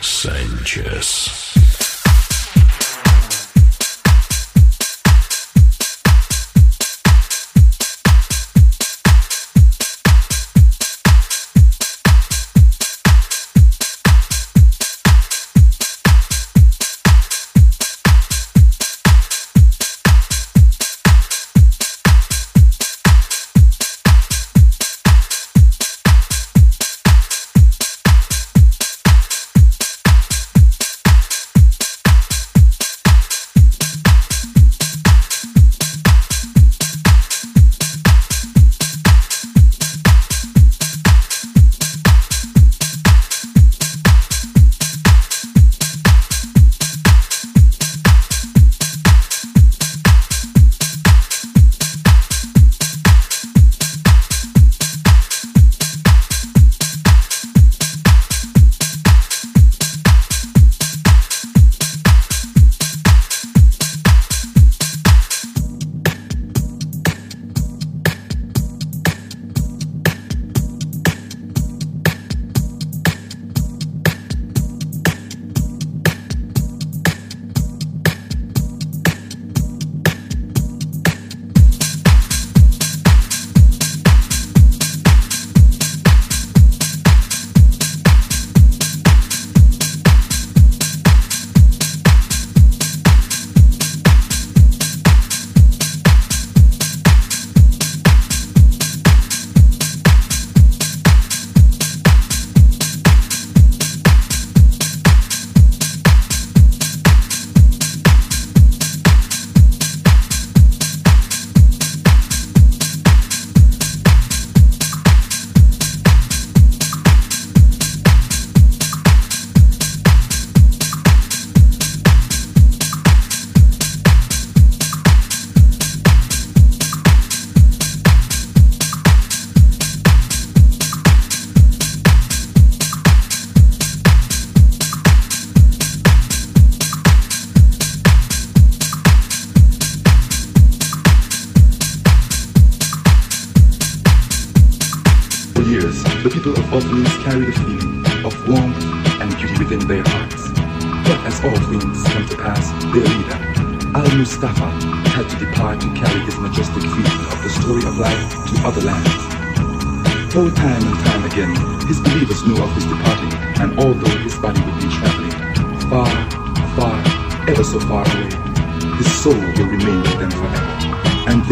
Sanchez.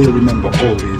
will remember all these.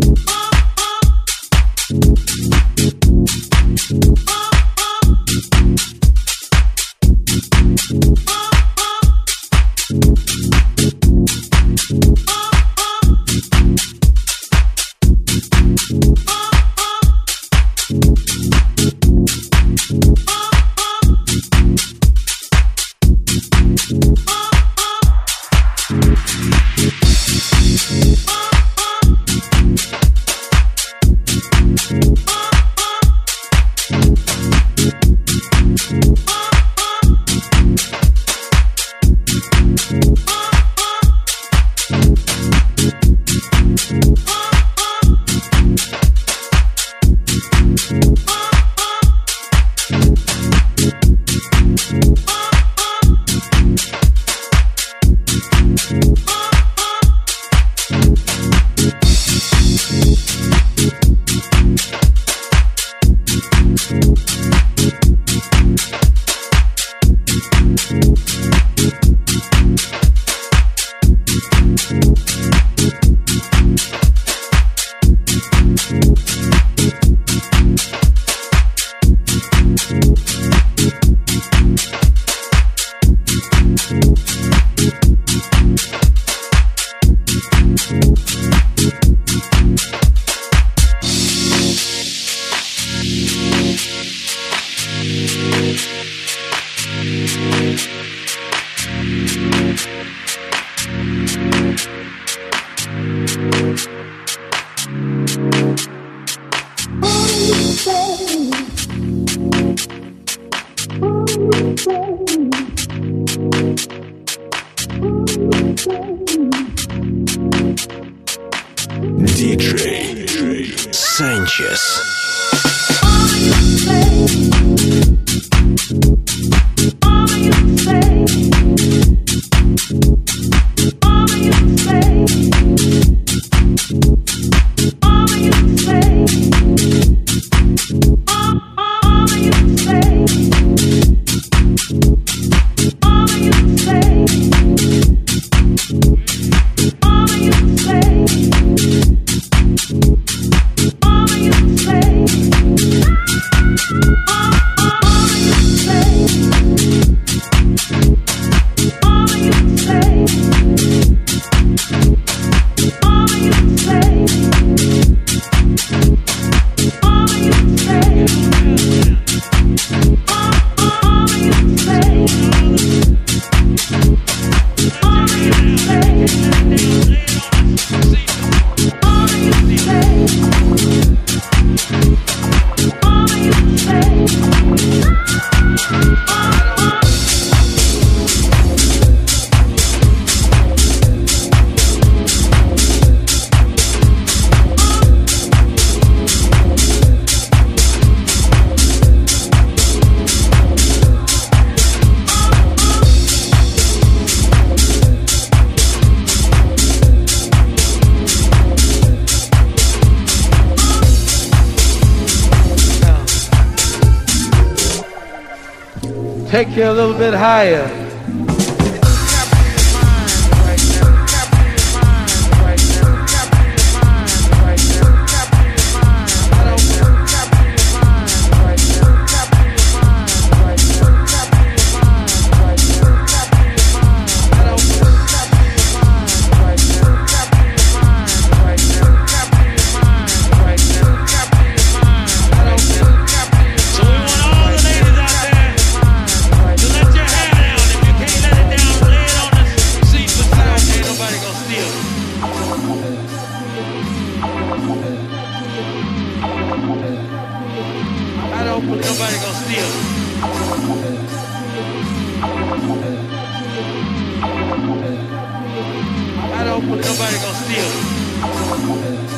Bye. You a little bit higher.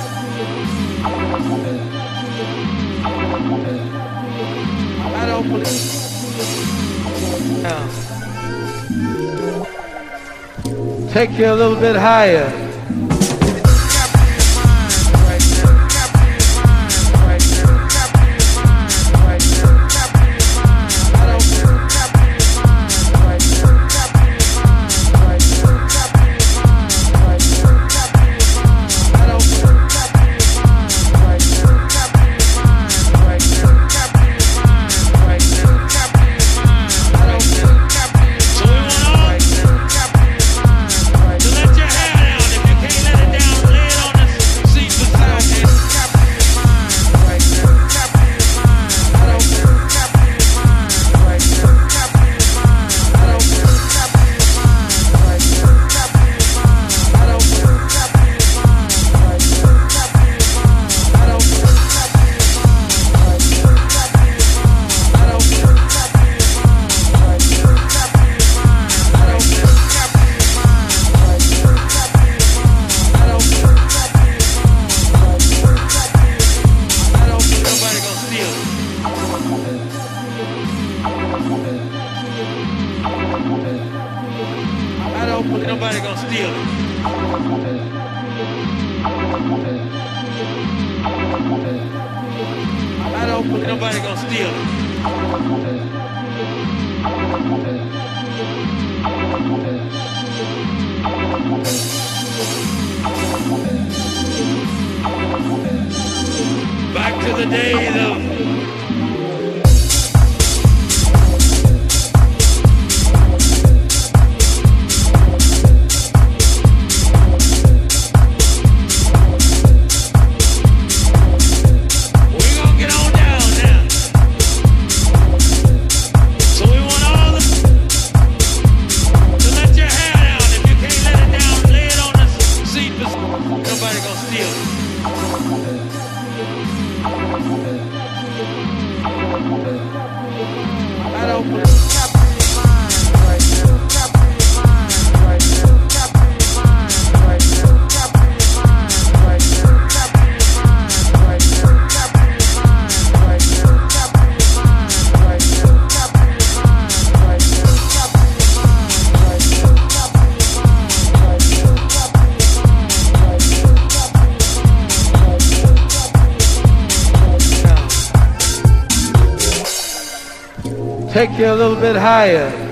take you a little bit higher. Nobody gonna steal it. I don't believe. Take you a little bit higher.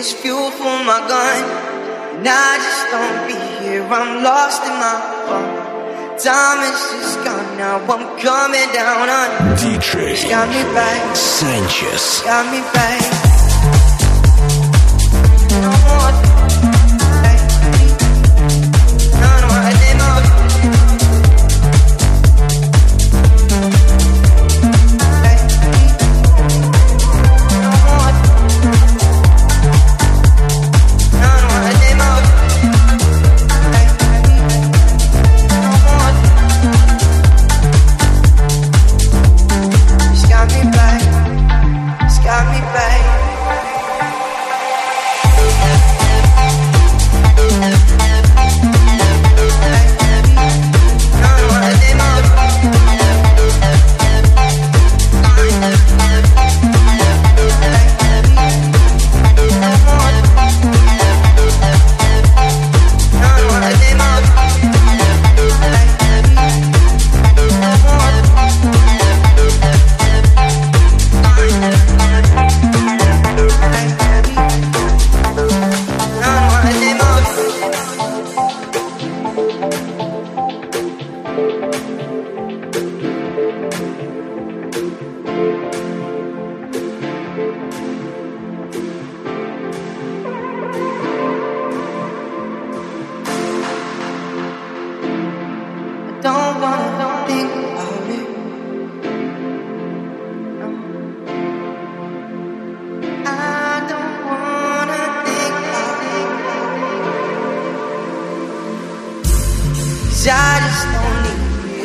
is fuel for my gun. And I just don't be here, I'm lost in my phone. Time is just gone, now I'm coming down on DJ got me back. Sanchez. Got me back. No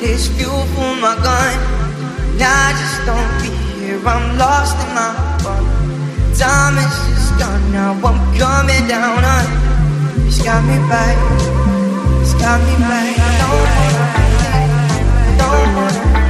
is fuel for my gun. Now I just don't be here, I'm lost in my fun. Time is just gone, now I'm coming down on. It's got me right, it's got me right. Don't wanna, don't wanna.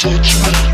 touch me.